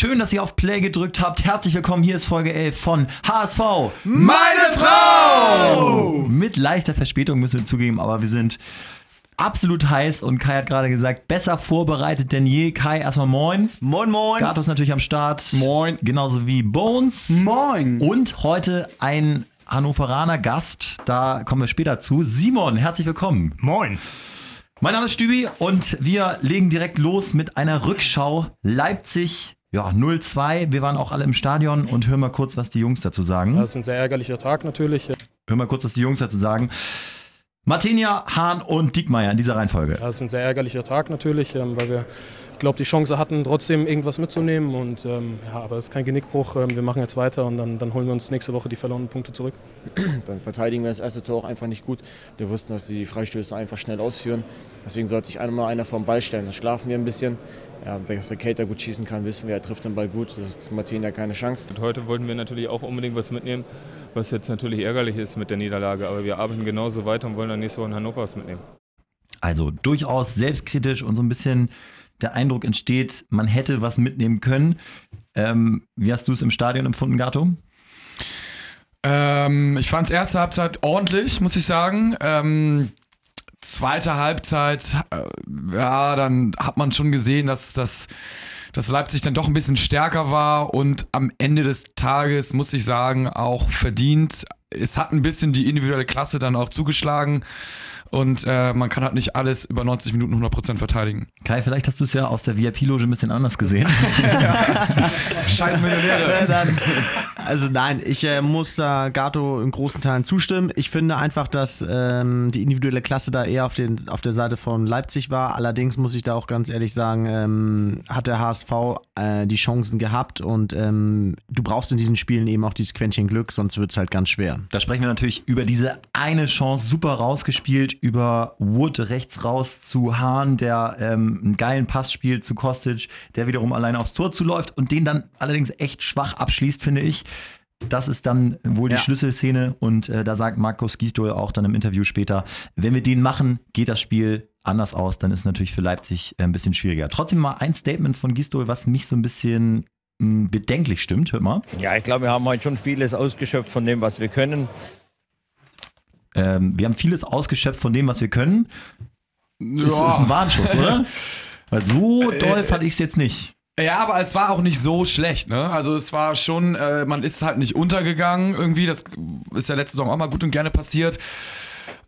Schön, dass ihr auf Play gedrückt habt. Herzlich willkommen. Hier ist Folge 11 von HSV. Meine Frau! Mit leichter Verspätung müssen wir zugeben, aber wir sind absolut heiß und Kai hat gerade gesagt, besser vorbereitet denn je. Kai, erstmal moin. Moin, moin. Gato ist natürlich am Start. Moin. Genauso wie Bones. Moin. Und heute ein Hannoveraner Gast. Da kommen wir später zu. Simon, herzlich willkommen. Moin. Mein Name ist Stübi und wir legen direkt los mit einer Rückschau. Leipzig, ja, 0-2. Wir waren auch alle im Stadion und hören mal kurz, was die Jungs dazu sagen. Das ist ein sehr ärgerlicher Tag natürlich. Hören mal kurz, was die Jungs dazu sagen. Martinia, Hahn und Diekmeyer in dieser Reihenfolge. Das ist ein sehr ärgerlicher Tag natürlich, ähm, weil wir, ich glaube, die Chance hatten, trotzdem irgendwas mitzunehmen. Und ähm, ja, aber es ist kein Genickbruch. Ähm, wir machen jetzt weiter und dann, dann holen wir uns nächste Woche die verlorenen Punkte zurück. Dann verteidigen wir das erste Tor auch einfach nicht gut. Wir wussten, dass sie die Freistöße einfach schnell ausführen. Deswegen sollte sich einmal einer vom Ball stellen. Dann schlafen wir ein bisschen. Ja, dass der Cater gut schießen kann, wissen wir. Er trifft den Ball gut. Das ist Martin ja keine Chance. Und heute wollten wir natürlich auch unbedingt was mitnehmen, was jetzt natürlich ärgerlich ist mit der Niederlage. Aber wir arbeiten genauso weiter und wollen dann nächste Woche in Hannover was mitnehmen. Also durchaus selbstkritisch und so ein bisschen der Eindruck entsteht, man hätte was mitnehmen können. Ähm, wie hast du es im Stadion empfunden, Gato? Ähm, ich fand es erste Halbzeit ordentlich, muss ich sagen. Ähm, zweite Halbzeit, äh, ja, dann hat man schon gesehen, dass, dass, dass Leipzig dann doch ein bisschen stärker war und am Ende des Tages, muss ich sagen, auch verdient. Es hat ein bisschen die individuelle Klasse dann auch zugeschlagen und äh, man kann halt nicht alles über 90 Minuten 100% verteidigen. Kai, vielleicht hast du es ja aus der VIP-Loge ein bisschen anders gesehen. Scheiß Millionäre. Dann, also nein, ich äh, muss da Gato in großen Teilen zustimmen. Ich finde einfach, dass ähm, die individuelle Klasse da eher auf, den, auf der Seite von Leipzig war. Allerdings muss ich da auch ganz ehrlich sagen, ähm, hat der HSV äh, die Chancen gehabt und ähm, du brauchst in diesen Spielen eben auch dieses Quäntchen Glück, sonst wird es halt ganz schwer. Da sprechen wir natürlich über diese eine Chance, super rausgespielt, über Wood rechts raus zu Hahn, der ähm, einen geilen Pass spielt zu Kostic, der wiederum alleine aufs Tor zuläuft und den dann allerdings echt schwach abschließt, finde ich. Das ist dann wohl die Ja. Schlüsselszene und äh, da sagt Markus Gisdol auch dann im Interview später, wenn wir den machen, geht das Spiel anders aus, dann ist es natürlich für Leipzig äh, ein bisschen schwieriger. Trotzdem mal ein Statement von Gisdol, was mich so ein bisschen mh, bedenklich stimmt, hört mal. Ja, ich glaube, wir haben heute schon vieles ausgeschöpft von dem, was wir können. Ähm, wir haben vieles ausgeschöpft von dem, was wir können. Das ist Ja. ein Warnschuss, oder? Weil so doll Äh, fand ich es jetzt nicht. Ja, aber es war auch nicht so schlecht, ne? Also es war schon, äh, man ist halt nicht untergegangen irgendwie. Das ist ja letzte Saison auch mal gut und gerne passiert.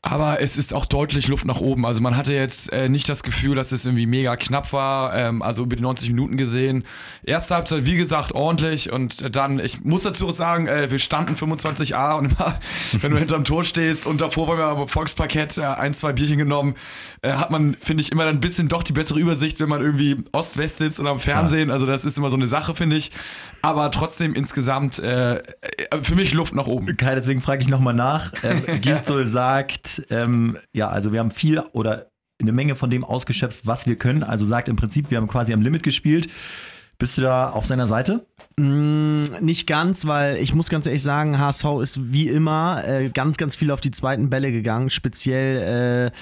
Aber es ist auch deutlich Luft nach oben. Also man hatte jetzt äh, nicht das Gefühl, dass es irgendwie mega knapp war. Ähm, also über die 90 Minuten gesehen. Erste Halbzeit, wie gesagt, ordentlich. Und dann, ich muss dazu auch sagen, äh, wir standen 25a und immer, wenn du hinterm Tor stehst und davor waren wir am Volksparkett äh, ein, zwei Bierchen genommen, äh, hat man, finde ich, immer dann ein bisschen doch die bessere Übersicht, wenn man irgendwie Ost-West sitzt oder am Fernsehen. Also das ist immer so eine Sache, finde ich. Aber trotzdem insgesamt äh, äh, für mich Luft nach oben. Kai, deswegen frage ich nochmal nach. Ähm, Gistol sagt, ähm, ja, also wir haben viel oder eine Menge von dem ausgeschöpft, was wir können. Also sagt im Prinzip, wir haben quasi am Limit gespielt. Bist du da auf seiner Seite? Mm, nicht ganz, weil ich muss ganz ehrlich sagen, HSV ist wie immer äh, ganz, ganz viel auf die zweiten Bälle gegangen. Speziell äh,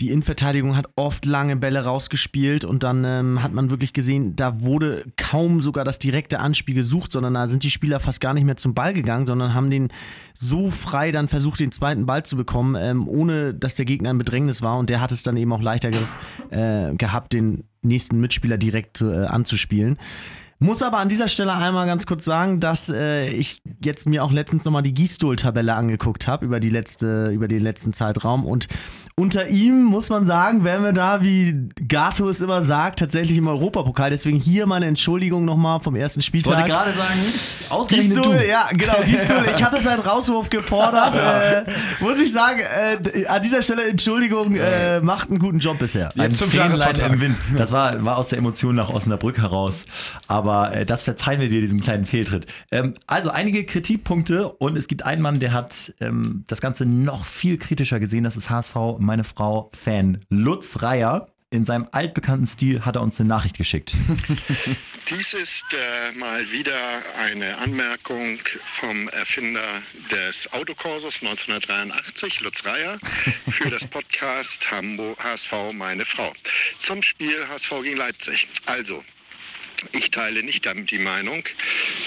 die Innenverteidigung hat oft lange Bälle rausgespielt und dann ähm, hat man wirklich gesehen, da wurde kaum sogar das direkte Anspiel gesucht, sondern da sind die Spieler fast gar nicht mehr zum Ball gegangen, sondern haben den so frei dann versucht, den zweiten Ball zu bekommen, ähm, ohne dass der Gegner in Bedrängnis war und der hat es dann eben auch leichter ge äh, gehabt, den nächsten Mitspieler direkt äh, anzuspielen. Muss aber an dieser Stelle einmal ganz kurz sagen, dass äh, ich jetzt mir auch letztens nochmal die Gistol-Tabelle angeguckt habe über die letzte, über den letzten Zeitraum und unter ihm muss man sagen, wären wir da, wie Gato es immer sagt, tatsächlich im Europapokal. Deswegen hier meine Entschuldigung nochmal vom ersten Ich Spieltag. wollte gerade sagen, ausgerechnet Gistol, du. ja, genau, Gistol, ich hatte seinen Rauswurf gefordert. äh, muss ich sagen, äh, an dieser Stelle Entschuldigung, äh, macht einen guten Job bisher. Ein Jetzt fünf Fähnlein Jahresvertrag. im Wind. Das war, war aus der Emotion nach Osnabrück heraus. Aber äh, das verzeihen wir dir, diesen kleinen Fehltritt. Ähm, also einige Kritikpunkte und es gibt einen Mann, der hat ähm, das Ganze noch viel kritischer gesehen. Das ist HSV, meine Frau, Fan Lutz Reier. In seinem altbekannten Stil hat er uns eine Nachricht geschickt. Dies ist äh, mal wieder eine Anmerkung vom Erfinder des Autokurses 1983, Lutz Reier, für das Podcast Hamburg HSV Meine Frau. Zum Spiel HSV gegen Leipzig. Also, Ich teile nicht damit die Meinung,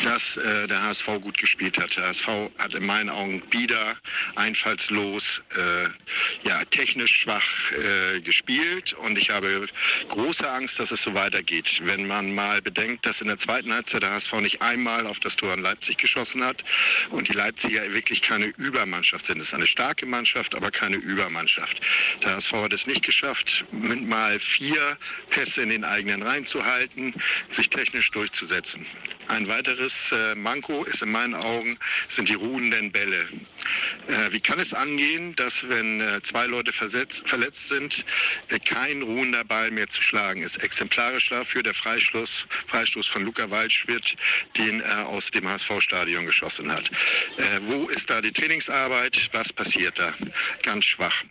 dass äh, der HSV gut gespielt hat. Der HSV hat in meinen Augen bieder, einfallslos, äh, ja, technisch schwach äh, gespielt und ich habe große Angst, dass es so weitergeht. Wenn man mal bedenkt, dass in der zweiten Halbzeit der HSV nicht einmal auf das Tor in Leipzig geschossen hat und die Leipziger wirklich keine Übermannschaft sind. Es ist eine starke Mannschaft, aber keine Übermannschaft. Der HSV hat es nicht geschafft, mit mal vier Pässe in den eigenen Reihen zu halten, sich technisch durchzusetzen. Ein weiteres äh, Manko ist in meinen Augen sind die ruhenden Bälle. Äh, wie kann es angehen, dass wenn äh, zwei Leute versetzt, verletzt sind, äh, kein ruhender Ball mehr zu schlagen ist? Exemplarisch dafür der Freistoß, Freistoß von Luca Waldschmidt, den er aus dem HSV-Stadion geschossen hat. Wo ist da die Trainingsarbeit? Was passiert da? Ganz schwach.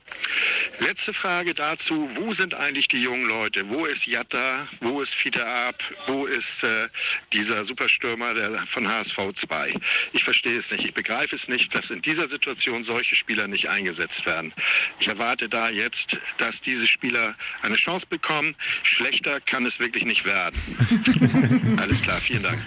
Letzte Frage dazu, wo sind eigentlich die jungen Leute? Wo ist Jatta? Wo ist Fiete Ab? Wo ist äh, dieser Superstürmer der, von HSV 2? Ich verstehe es nicht. Ich begreife es nicht, dass in dieser Situation solche Spieler nicht eingesetzt werden. Ich erwarte da jetzt, dass diese Spieler eine Chance bekommen. Schlechter kann es wirklich nicht werden. Alles klar, vielen Dank.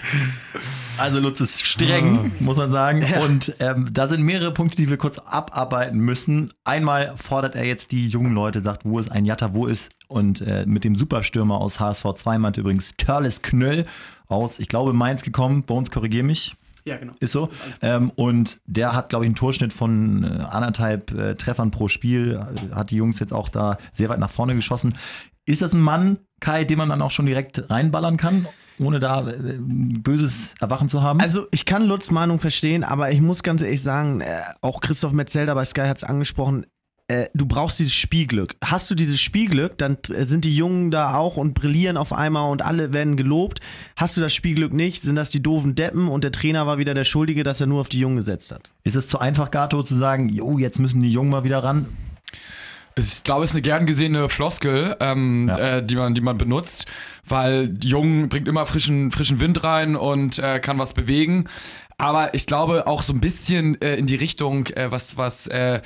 Also Lutz ist streng, muss man sagen. Und ähm, da sind mehrere Punkte, die wir kurz abarbeiten müssen. Einmal fordert er jetzt die jungen Leute, sagt, wo ist ein Jatta, wo ist und äh, mit dem Superstürmer aus HSV 2 meinte übrigens Törles Knöll aus, ich glaube, Mainz gekommen. Bones, korrigier mich. Ja, genau. Ist so. Ähm, und der hat, glaube ich, einen Torschnitt von äh, anderthalb äh, Treffern pro Spiel. Äh, Hat die Jungs jetzt auch da sehr weit nach vorne geschossen. Ist das ein Mann, Kai, den man dann auch schon direkt reinballern kann, ohne da äh, ein böses Erwachen zu haben? Also ich kann Lutz Meinung verstehen, aber ich muss ganz ehrlich sagen, äh, auch Christoph Metzelder bei Sky hat es angesprochen, äh, du brauchst dieses Spielglück. Hast du dieses Spielglück, dann äh, sind die Jungen da auch und brillieren auf einmal und alle werden gelobt. Hast du das Spielglück nicht, sind das die doofen Deppen und der Trainer war wieder der Schuldige, dass er nur auf die Jungen gesetzt hat. ist es zu einfach, Gato, zu sagen, jo, jetzt müssen die Jungen mal wieder ran? Ich glaube, es ist eine gern gesehene Floskel, ähm, Ja. äh, die, man, die man benutzt, weil Jung bringt immer frischen, frischen Wind rein und äh, kann was bewegen. Aber ich glaube auch so ein bisschen äh, in die Richtung, äh, was, was äh,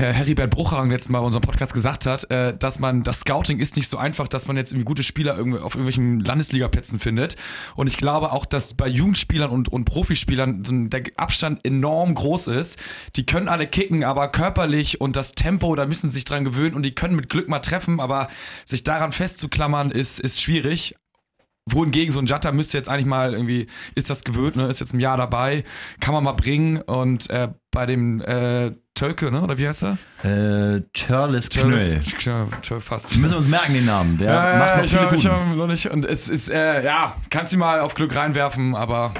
Herr Heribert Bruchhagen letztes Mal in unserem Podcast gesagt hat, äh, dass man, das Scouting ist nicht so einfach, dass man jetzt irgendwie gute Spieler irgendwie auf irgendwelchen Landesligaplätzen findet. Und ich glaube auch, dass bei Jugendspielern und, und Profispielern so der Abstand enorm groß ist. Die können alle kicken, aber körperlich und das Tempo, da müssen sie sich dran gewöhnen und die können mit Glück mal treffen, aber sich daran festzuklammern ist, ist schwierig. Wohingegen so ein Jatta müsste jetzt eigentlich mal irgendwie, ist das gewöhnt, ne? ist jetzt ein Jahr dabei, kann man mal bringen und äh, bei dem äh, Tölke, ne? oder wie heißt er? Äh, Törles Knöll. Tö- fast. Wir müssen uns merken den Namen. Der Ja, macht noch ich viele hab, ich hab noch nicht. Und es ist, äh, ja, kannst du mal auf Glück reinwerfen, aber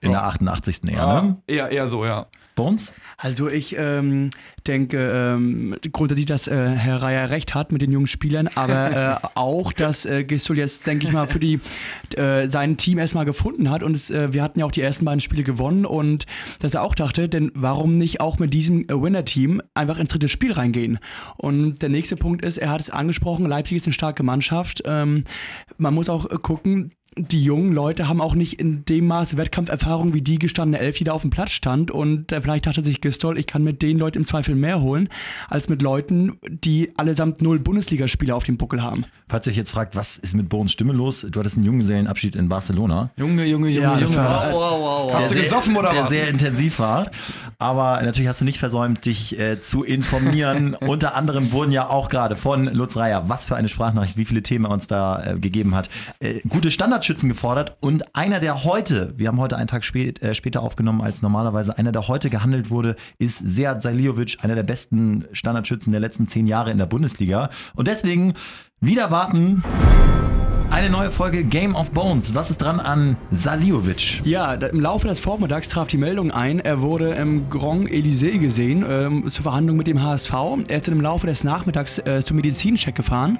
In der 88. eher, ja, ne? eher, eher so, ja. Bones? Also ich ähm, denke ähm, grundsätzlich, dass äh, Herr Reier recht hat mit den jungen Spielern, aber äh, auch, dass äh, Gistol jetzt, denke ich mal, für die äh, sein Team erstmal gefunden hat und es, äh, wir hatten ja auch die ersten beiden Spiele gewonnen und dass er auch dachte, denn warum nicht auch mit diesem äh, Winner-Team einfach ins dritte Spiel reingehen? Und der nächste Punkt ist, er hat es angesprochen, Leipzig ist eine starke Mannschaft. Ähm, man muss auch äh, gucken, die jungen Leute haben auch nicht in dem Maß Wettkampferfahrung wie die gestandene Elf, die da auf dem Platz stand. Und äh, vielleicht dachte sich Gistol, ich kann mit den Leuten im Zweifel mehr holen, als mit Leuten, die allesamt null Bundesligaspieler auf dem Buckel haben. Falls ihr euch jetzt fragt, was ist mit Bones Stimme los? Du hattest einen Junggesellenabschied in Barcelona. Junge, Junge, Junge, Ja, Junge. war- Hast du gesoffen oder der was? sehr intensiv war. Aber natürlich hast du nicht versäumt, dich äh, zu informieren. Unter anderem wurden ja auch gerade von Lutz Reier, was für eine Sprachnachricht, wie viele Themen er uns da äh, gegeben hat, äh, gute Standardschützen gefordert. Und einer, der heute, wir haben heute einen Tag spät, äh, später aufgenommen als normalerweise, einer, der heute gehandelt wurde, ist Sead Saliovic, einer der besten Standardschützen der letzten zehn Jahre in der Bundesliga. Und deswegen wieder warten. Eine neue Folge Game of Bones. Was ist dran an Saliovic? Ja, im Laufe des Vormittags traf die Meldung ein, er wurde im Grand Elysée gesehen ähm, zur Verhandlung mit dem HSV. Er ist dann im Laufe des Nachmittags äh, zum Medizincheck gefahren.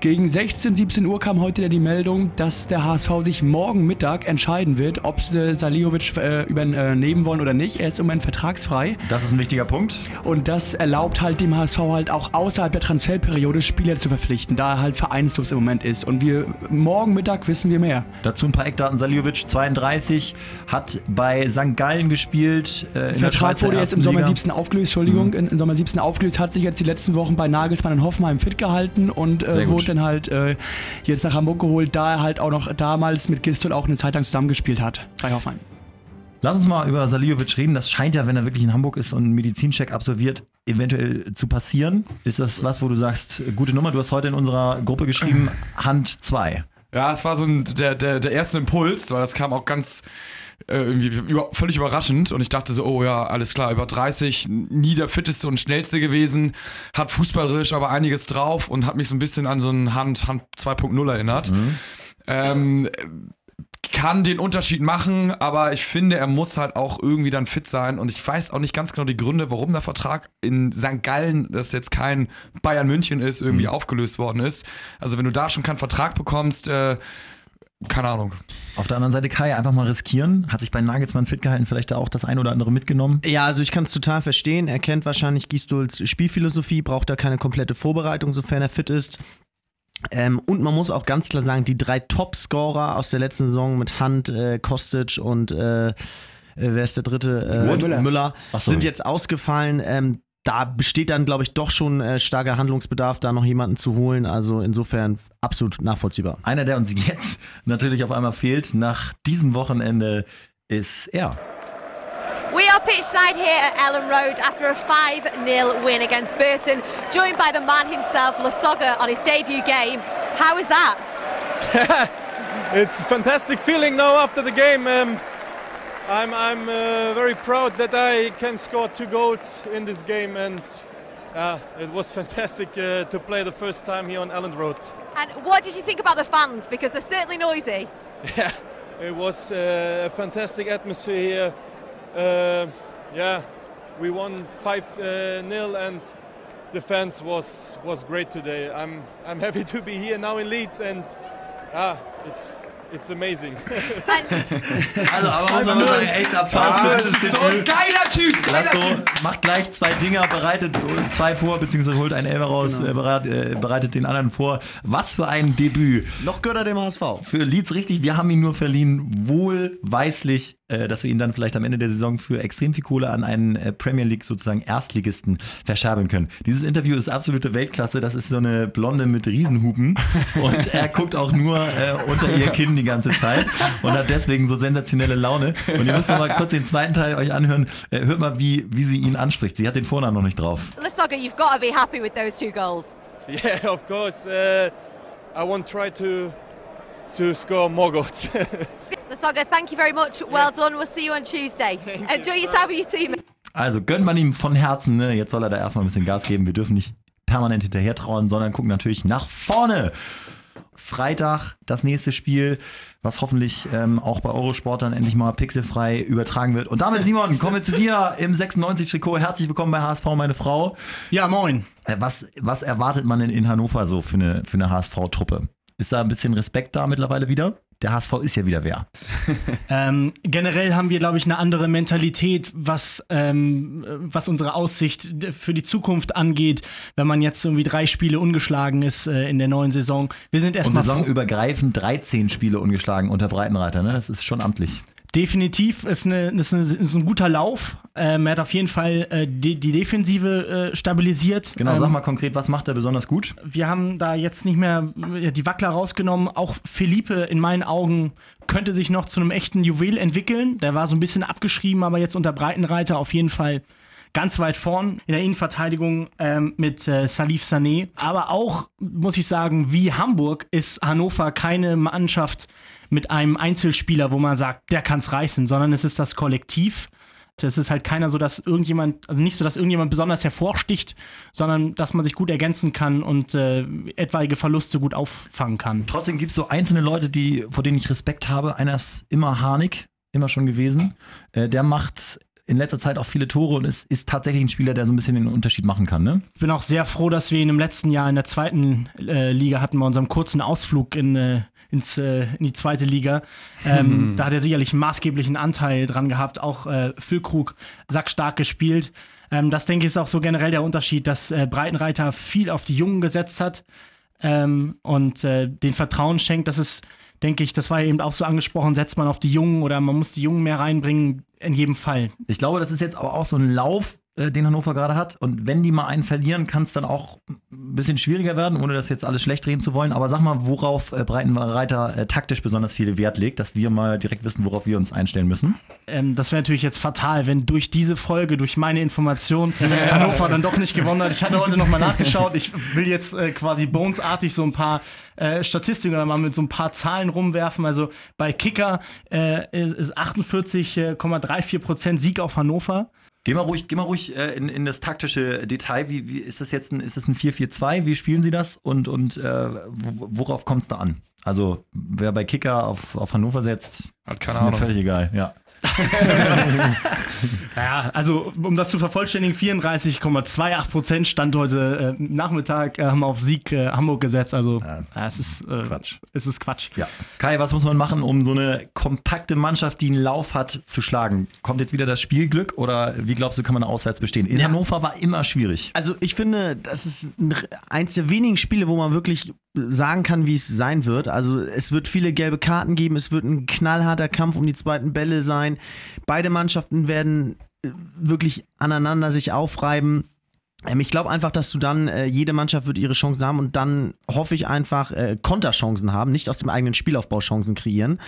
Gegen 16, 17 Uhr kam heute die Meldung, dass der HSV sich morgen Mittag entscheiden wird, ob sie Saliovic äh, übernehmen wollen oder nicht. Er ist im Moment vertragsfrei. Das ist ein wichtiger Punkt. Und das erlaubt halt dem HSV halt auch außerhalb der Transferperiode Spieler zu verpflichten, da er halt vereinslos im Moment ist. Und wir morgen Mittag wissen wir mehr. Dazu ein paar Eckdaten. Saliovic, 32, hat bei St. Gallen gespielt. Äh, Vertrag wurde jetzt im Sommer Liga. 17 aufgelöst, Entschuldigung, in, im Sommer 17 aufgelöst, hat sich jetzt die letzten Wochen bei Nagelsmann in Hoffenheim fit gehalten und äh, gut. Wurde dann halt äh, jetzt nach Hamburg geholt, da er halt auch noch damals mit Gistol auch eine Zeit lang zusammengespielt hat bei Hoffenheim. Lass uns mal über Saliovic reden. Das scheint ja, wenn er wirklich in Hamburg ist und einen Medizincheck absolviert, eventuell zu passieren. Ist das was, wo du sagst, gute Nummer? Du hast heute in unserer Gruppe geschrieben, Hand 2. Ja, es war so ein, der, der, der erste Impuls, weil das kam auch ganz äh, irgendwie über, völlig überraschend und ich dachte so, oh ja, alles klar, über 30, nie der fitteste und schnellste gewesen, hat fußballerisch aber einiges drauf und hat mich so ein bisschen an so einen Hand, Hand 2.0 erinnert. Mhm. Ähm, kann den Unterschied machen, aber ich finde, er muss halt auch irgendwie dann fit sein und ich weiß auch nicht ganz genau die Gründe, warum der Vertrag in St. Gallen, das jetzt kein Bayern München ist, irgendwie Mhm. aufgelöst worden ist. Also wenn du da schon keinen Vertrag bekommst, äh, keine Ahnung. Auf der anderen Seite Kai einfach mal riskieren. Hat sich bei Nagelsmann fit gehalten, vielleicht da auch das ein oder andere mitgenommen. Ja, also ich kann es total verstehen. Er kennt wahrscheinlich Gistols Spielphilosophie, braucht da keine komplette Vorbereitung, sofern er fit ist. Ähm, und man muss auch ganz klar sagen, die drei Top-Scorer aus der letzten Saison mit Hand, äh, Kostic und äh, äh, wer ist der dritte? Äh, Müller. Müller sind jetzt ausgefallen. Ähm, da besteht dann, glaube ich, doch schon äh, starker Handlungsbedarf, da noch jemanden zu holen. Also insofern absolut nachvollziehbar. Einer, der uns jetzt natürlich auf einmal fehlt, nach diesem Wochenende, ist er. Pitchside here at Ellen Road after a 5-0 win against Burton, joined by the man himself, Lasoga, on his debut game. How is that? it's a fantastic feeling now after the game. Um, I'm, I'm uh, very proud that I can score two goals in this game, and uh, it was fantastic uh, to play the first time here on Elland Road. And what did you think about the fans? Because they're certainly noisy. Yeah, it was uh, a fantastic atmosphere here. Uh, yeah, we won 5 uh, 0 and the fans was was great today. I'm I'm happy to be here now in Leeds and ah, it's it's amazing. Also, aber muss man sagen, echt Applaus Ah, für das ist so ein geiler Typ! Geiler Lasso Typ. macht gleich zwei Dinger, bereitet zwei vor, beziehungsweise holt einen Elfer raus, Genau. äh, bereit, äh, bereitet den anderen vor. Was für ein Debüt. Noch gehört er dem HSV. Für Leeds richtig, wir haben ihn nur verliehen, wohlweislich, äh, dass wir ihn dann vielleicht am Ende der Saison für extrem viel Kohle an einen äh, Premier League sozusagen Erstligisten verscherbeln können. Dieses Interview ist absolute Weltklasse, das ist so eine Blonde mit Riesenhupen und er guckt auch nur äh, unter ihr Kinn die ganze Zeit und hat deswegen so sensationelle Laune. Und ihr müsst noch mal kurz den zweiten Teil euch anhören. Äh, hört mal, wie, wie sie ihn anspricht. Sie hat den Vornamen noch nicht drauf. Lasoga, you've got to be happy with those two goals. yeah, of course. Uh, I won't try to to score more goals. Lasoga, thank you very much. Well done. We'll see you on Tuesday. Enjoy your time with your team. Also gönnt man ihm von Herzen, ne? jetzt soll er da erstmal ein bisschen Gas geben. Wir dürfen nicht permanent hinterher trauen, sondern gucken natürlich nach vorne. Freitag das nächste Spiel, was hoffentlich ähm, auch bei Eurosport dann endlich mal pixelfrei übertragen wird. Und damit, Simon, kommen wir zu dir im 96-Trikot. Herzlich willkommen bei HSV, meine Frau. Ja, moin. Äh, Was, was erwartet man denn in Hannover so für eine, für eine HSV-Truppe? Ist da ein bisschen Respekt da mittlerweile wieder? Der HSV ist ja wieder wer. Ähm, generell haben wir, glaube ich, eine andere Mentalität, was, ähm, was unsere Aussicht für die Zukunft angeht, wenn man jetzt irgendwie drei Spiele ungeschlagen ist äh, in der neuen Saison. Wir sind erstmal saisonübergreifend 13 Spiele ungeschlagen unter Breitenreiter, ne? Das ist schon amtlich. Definitiv ist, eine, ist, eine, ist ein guter Lauf. Ähm, er hat auf jeden Fall äh, die, die Defensive äh, stabilisiert. Genau, ähm, sag mal konkret, was macht er besonders gut? wir haben da jetzt nicht mehr äh, die Wackler rausgenommen. Auch Felipe in meinen Augen könnte sich noch zu einem echten Juwel entwickeln. Der war so ein bisschen abgeschrieben, aber jetzt unter Breitenreiter auf jeden Fall ganz weit vorn in der Innenverteidigung ähm, mit äh, Salif Sané. Aber auch, muss ich sagen, wie Hamburg ist Hannover keine Mannschaft mit einem Einzelspieler, wo man sagt, der kann's reißen, sondern es ist das Kollektiv. Es ist halt keiner so, dass irgendjemand, also nicht so, dass irgendjemand besonders hervorsticht, sondern dass man sich gut ergänzen kann und äh, etwaige Verluste gut auffangen kann. Trotzdem gibt es so einzelne Leute, die, vor denen ich Respekt habe. Einer ist immer Harnik, immer schon gewesen. Äh, der macht in letzter Zeit auch viele Tore und ist, ist tatsächlich ein Spieler, der so ein bisschen den Unterschied machen kann. Ne? Ich bin auch sehr froh, dass wir ihn im letzten Jahr in der zweiten äh, Liga hatten, bei unserem kurzen Ausflug in, äh, ins, äh, in die zweite Liga. Ähm, Da hat er sicherlich maßgeblichen Anteil dran gehabt. Auch äh, Füllkrug sackstark gespielt. Ähm, das denke ich ist auch so generell der Unterschied, dass äh, Breitenreiter viel auf die Jungen gesetzt hat ähm, und äh, den Vertrauen schenkt. Das ist, denke ich, das war eben auch so angesprochen, setzt man auf die Jungen oder man muss die Jungen mehr reinbringen. In jedem Fall. Ich glaube, das ist jetzt aber auch so ein Lauf, den Hannover gerade hat. Und wenn die mal einen verlieren, kann es dann auch ein bisschen schwieriger werden, ohne das jetzt alles schlecht reden zu wollen. Aber sag mal, worauf äh, Breitenreiter äh, taktisch besonders viel Wert legt, dass wir mal direkt wissen, worauf wir uns einstellen müssen. Ähm, das wäre natürlich jetzt fatal, wenn durch diese Folge, durch meine Information, Hannover dann doch nicht gewonnen hat. Ich hatte heute nochmal nachgeschaut. Ich will jetzt äh, quasi Bones-artig so ein paar äh, Statistiken oder mal mit so ein paar Zahlen rumwerfen. Also bei Kicker äh, ist 48,34% Sieg auf Hannover. Geh mal ruhig, geh mal ruhig äh, in, in das taktische Detail. Wie, wie ist das jetzt ein, ist das ein 4-4-2? Wie spielen Sie das? Und, und äh, worauf kommt es da an? Also, wer bei Kicker auf, auf Hannover setzt, ist mir völlig egal. Ja. Ja, also um das zu vervollständigen, 34,28 Prozent stand heute äh, Nachmittag, äh, haben auf Sieg äh, Hamburg gesetzt. Also ja, es ist äh, Quatsch. Es ist Quatsch. Ja. Kai, was muss man machen, um so eine kompakte Mannschaft, die einen Lauf hat, zu schlagen? Kommt jetzt wieder das Spielglück oder wie glaubst du, kann man auswärts bestehen? In Ja. Hannover war immer schwierig. Also ich finde, das ist ein- eins der wenigen Spiele, wo man wirklich sagen kann, wie es sein wird. Also es wird viele gelbe Karten geben, es wird ein knallharter Kampf um die zweiten Bälle sein. Beide Mannschaften werden äh, wirklich aneinander sich aufreiben. Ähm, Ich glaube einfach, dass du dann, äh, jede Mannschaft wird ihre Chancen haben und dann hoffe ich einfach äh, Konterchancen haben, nicht aus dem eigenen Spielaufbau Chancen kreieren.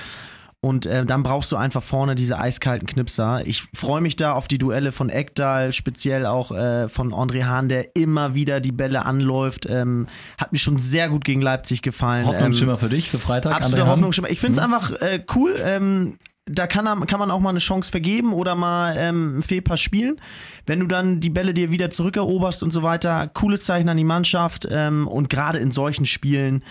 Und äh, dann brauchst du einfach vorne diese eiskalten Knipser. Ich freue mich da auf die Duelle von Ekdal, speziell auch äh, von André Hahn, der immer wieder die Bälle anläuft. Ähm, hat mir schon sehr gut gegen Leipzig gefallen. Hoffnungsschimmer Ähm, für dich, für Freitag. Absoluter? Hoffnungsschimmer. Ich finde es Mhm. einfach äh, cool. Ähm, da kann, er- kann man auch mal eine Chance vergeben oder mal ähm, ein Fehlpass spielen. Wenn du dann die Bälle dir wieder zurückeroberst und so weiter, cooles Zeichen an die Mannschaft ähm, und gerade in solchen Spielen,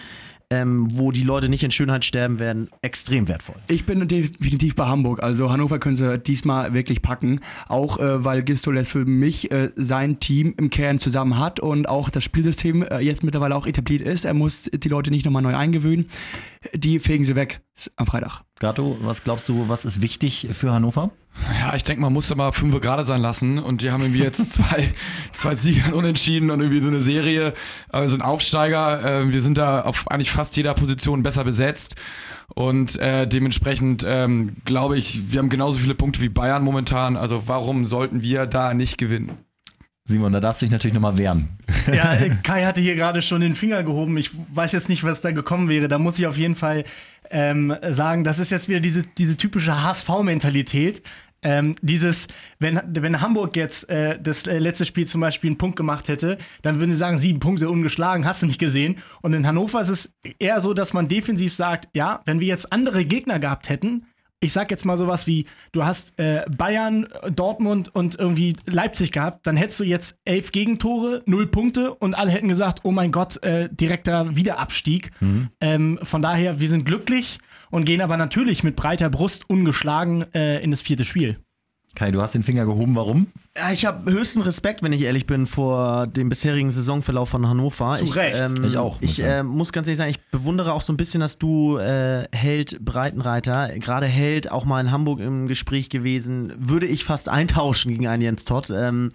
ähm, wo die Leute nicht in Schönheit sterben werden, extrem wertvoll. Ich bin definitiv bei Hamburg. Also Hannover können sie diesmal wirklich packen. Auch äh, weil Gistoles für mich äh, sein Team im Kern zusammen hat und auch das Spielsystem äh, jetzt mittlerweile auch etabliert ist. Er muss die Leute nicht nochmal neu eingewöhnen. Die fegen sie weg am Freitag. Gato, was glaubst du, was ist wichtig für Hannover? Ja, ich denke, man muss da mal fünf gerade sein lassen. Und die haben irgendwie jetzt zwei, zwei Siege und unentschieden und irgendwie so eine Serie. Aber wir sind Aufsteiger. Äh, wir sind da auf eigentlich fast jeder Position besser besetzt. Und äh, dementsprechend ähm, glaube ich, wir haben genauso viele Punkte wie Bayern momentan. Also warum sollten wir da nicht gewinnen? Simon, da darfst du dich natürlich nochmal wehren. Ja, Kai hatte hier gerade schon den Finger gehoben. Ich weiß jetzt nicht, was da gekommen wäre. Da muss ich auf jeden Fall ähm, sagen, das ist jetzt wieder diese, diese typische HSV-Mentalität. Ähm, dieses, wenn, wenn Hamburg jetzt äh, das äh, letzte Spiel zum Beispiel einen Punkt gemacht hätte, dann würden sie sagen, sieben Punkte ungeschlagen, hast du nicht gesehen. Und in Hannover ist es eher so, dass man defensiv sagt, ja, wenn wir jetzt andere Gegner gehabt hätten, ich sag jetzt mal sowas wie, du hast äh, Bayern, Dortmund und irgendwie Leipzig gehabt, dann hättest du jetzt elf Gegentore, null Punkte und alle hätten gesagt, oh mein Gott, äh, direkter Wiederabstieg. Ähm, von daher, wir sind glücklich und gehen aber natürlich mit breiter Brust ungeschlagen äh, in das vierte Spiel. Kai, du hast den Finger gehoben, warum? Ja, ich habe höchsten Respekt, wenn ich ehrlich bin, vor dem bisherigen Saisonverlauf von Hannover. Zu ich, Recht. Ähm, Ich auch, muss Ich äh, muss ganz ehrlich sagen, ich bewundere auch so ein bisschen, dass du äh, Held Breitenreiter, gerade Held, auch mal in Hamburg im Gespräch gewesen, würde ich fast eintauschen gegen einen Jens Todd. Ähm,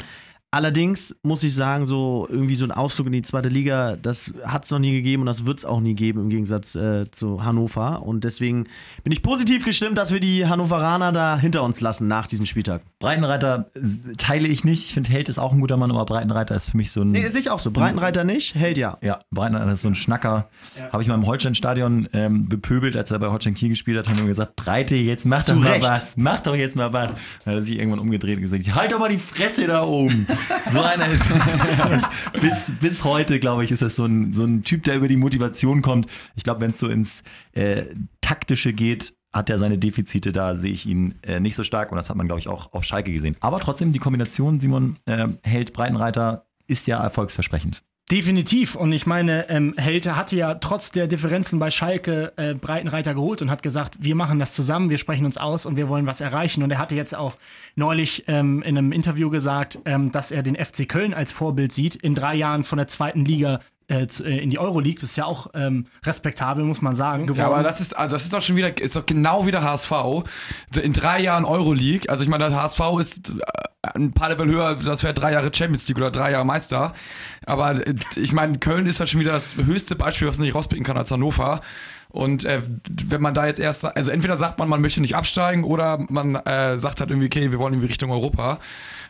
Allerdings muss ich sagen, so irgendwie so ein Ausflug in die zweite Liga, das hat es noch nie gegeben und das wird es auch nie geben im Gegensatz äh, zu Hannover. Und deswegen bin ich positiv gestimmt, dass wir die Hannoveraner da hinter uns lassen nach diesem Spieltag. Breitenreiter äh, teile ich nicht. Ich finde, Held ist auch ein guter Mann, aber Breitenreiter ist für mich so ein. Nee, sehe ich auch so. Breitenreiter nicht, Held ja. Ja, Breitenreiter ist so ein Schnacker. Habe ich mal im Holstein-Stadion ähm, bepöbelt, als er bei Holstein Kiel gespielt hat, haben wir gesagt, Breite, jetzt mach Zu doch mal was. Mach doch jetzt mal was. Dann hat er sich irgendwann umgedreht und gesagt, halt doch mal die Fresse da oben. So einer ist bis, bis heute, glaube ich, ist das so ein, so ein Typ, der über die Motivation kommt. Ich glaube, wenn es so ins äh, Taktische geht, hat er seine Defizite, da sehe ich ihn äh, nicht so stark und das hat man, glaube ich, auch auf Schalke gesehen. Aber trotzdem, die Kombination Simon äh, Held Breitenreiter ist ja erfolgsversprechend. Definitiv. Und ich meine, ähm, Helte hatte ja trotz der Differenzen bei Schalke äh, Breitenreiter geholt und hat gesagt, wir machen das zusammen, wir sprechen uns aus und wir wollen was erreichen. Und er hatte jetzt auch neulich ähm, in einem Interview gesagt, ähm, dass er den FC Köln als Vorbild sieht, in drei Jahren von der zweiten Liga äh, äh, in die Euroleague. Das ist ja auch ähm, respektabel, muss man sagen. Ja, aber das ist, also das ist doch schon wieder, ist doch genau wie der HSV. In drei Jahren Euroleague, also ich meine, der HSV ist äh, ein paar Level höher, das wäre drei Jahre Champions League oder drei Jahre Meister. Aber ich meine, Köln ist halt schon wieder das höchste Beispiel, was man nicht rauspicken kann als Hannover. Und äh, wenn man da jetzt erst, also entweder sagt man, man möchte nicht absteigen oder man äh, sagt halt irgendwie, okay, wir wollen irgendwie Richtung Europa.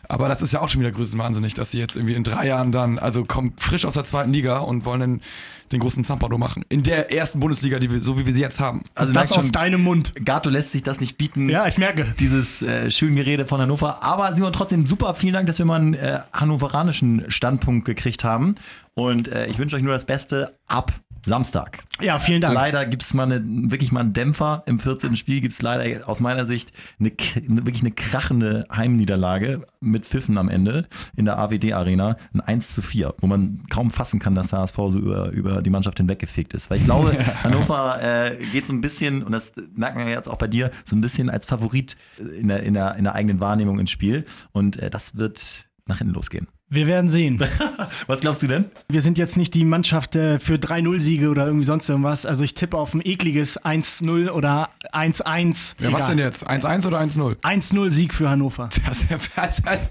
Aber das ist ja auch schon wieder größenwahnsinnig, dass sie jetzt irgendwie in drei Jahren dann, also kommen frisch aus der zweiten Liga und wollen den, den großen Zampano machen. In der ersten Bundesliga, die wir, so wie wir sie jetzt haben. Also das aus deinem Mund. Gato lässt sich das nicht bieten. Ja, ich merke. Dieses äh, schöne Gerede von Hannover. Aber Simon, trotzdem super. Vielen Dank, dass wir mal einen äh, hannoveranischen Standpunkt gekriegt haben. Und äh, ich wünsche euch nur das Beste ab Samstag. Ja, vielen Dank. Leider gibt es mal eine, wirklich mal einen Dämpfer. Im 14. Spiel gibt es leider aus meiner Sicht eine, wirklich eine krachende Heimniederlage mit Pfiffen am Ende in der AWD-Arena. Ein 1 zu 4, wo man kaum fassen kann, dass HSV so über, über die Mannschaft hinweggefegt ist. Weil ich glaube, Hannover äh, geht so ein bisschen, und das man ja jetzt auch bei dir, so ein bisschen als Favorit in der, in der, in der eigenen Wahrnehmung ins Spiel. Und äh, das wird nach hinten losgehen. Wir werden sehen. Was glaubst du denn? Wir sind jetzt nicht die Mannschaft äh, für 3-0-Siege oder irgendwie sonst irgendwas. Also ich tippe auf ein ekliges 1-0 oder 1-1. Ja, was denn jetzt? 1-1 oder 1-0? 1-0-Sieg für Hannover. Das, das, das,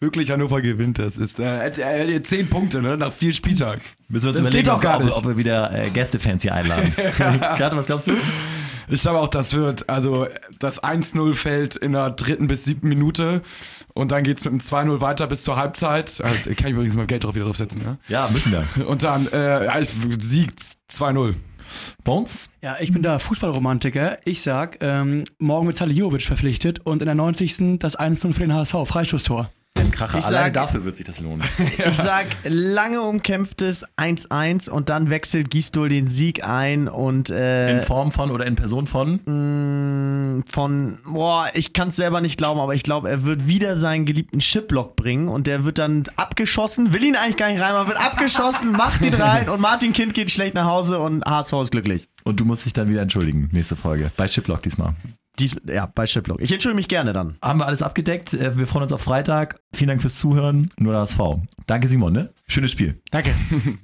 wirklich Hannover gewinnt. Das ist äh, äh, äh, zehn Punkte ne, nach vier Spieltagen. Müssen wir uns Das überlegen, geht doch ob, gar ob, nicht. ob wir wieder äh, Gästefans hier einladen. Gerade, was glaubst du? Ich glaube auch, das wird, also das 1-0 fällt in der dritten bis siebten Minute und dann geht es mit dem 2-0 weiter bis zur Halbzeit. Also, kann ich übrigens mal Geld drauf wieder draufsetzen, ne? Ja, müssen wir. Und dann äh, Sieg 2-0. Bones? Ja, ich bin da Fußballromantiker. Ich sag, ähm, morgen wird Salihiovic verpflichtet und in der 90. das 1-0 für den HSV, Freistoßtor. Ein Kracher. Ich Alleine sag- dafür wird sich das lohnen. Ich sag lange umkämpftes 1-1 und dann wechselt Gisdol den Sieg ein und äh, In Form von oder in Person von? mh, von, boah, ich kann es selber nicht glauben, aber ich glaube, er wird wieder seinen geliebten Chipblock bringen und der wird dann abgeschossen, will ihn eigentlich gar nicht reinmachen, wird abgeschossen, macht ihn rein und Martin Kind geht schlecht nach Hause und HSV ist glücklich. Und du musst dich dann wieder entschuldigen, nächste Folge. Bei Chiplock diesmal. Dies, ja, bei Chipblock. Ich entschuldige mich gerne dann. Haben wir alles abgedeckt. Äh, Wir freuen uns auf Freitag. Vielen Dank fürs Zuhören. Nur der HSV. Danke, Simon. Ne? Schönes Spiel. Danke.